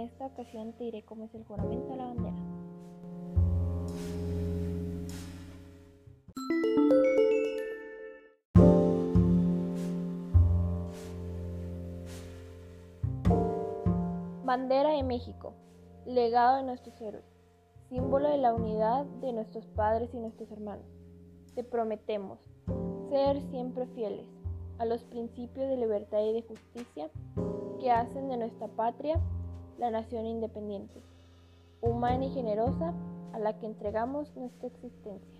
esta ocasión te diré cómo es el juramento a la bandera. Bandera de México, legado de nuestros héroes, símbolo de la unidad de nuestros padres y nuestros hermanos. Te prometemos ser siempre fieles a los principios de libertad y de justicia que hacen de nuestra patria la nación independiente, humana y generosa a la que entregamos nuestra existencia.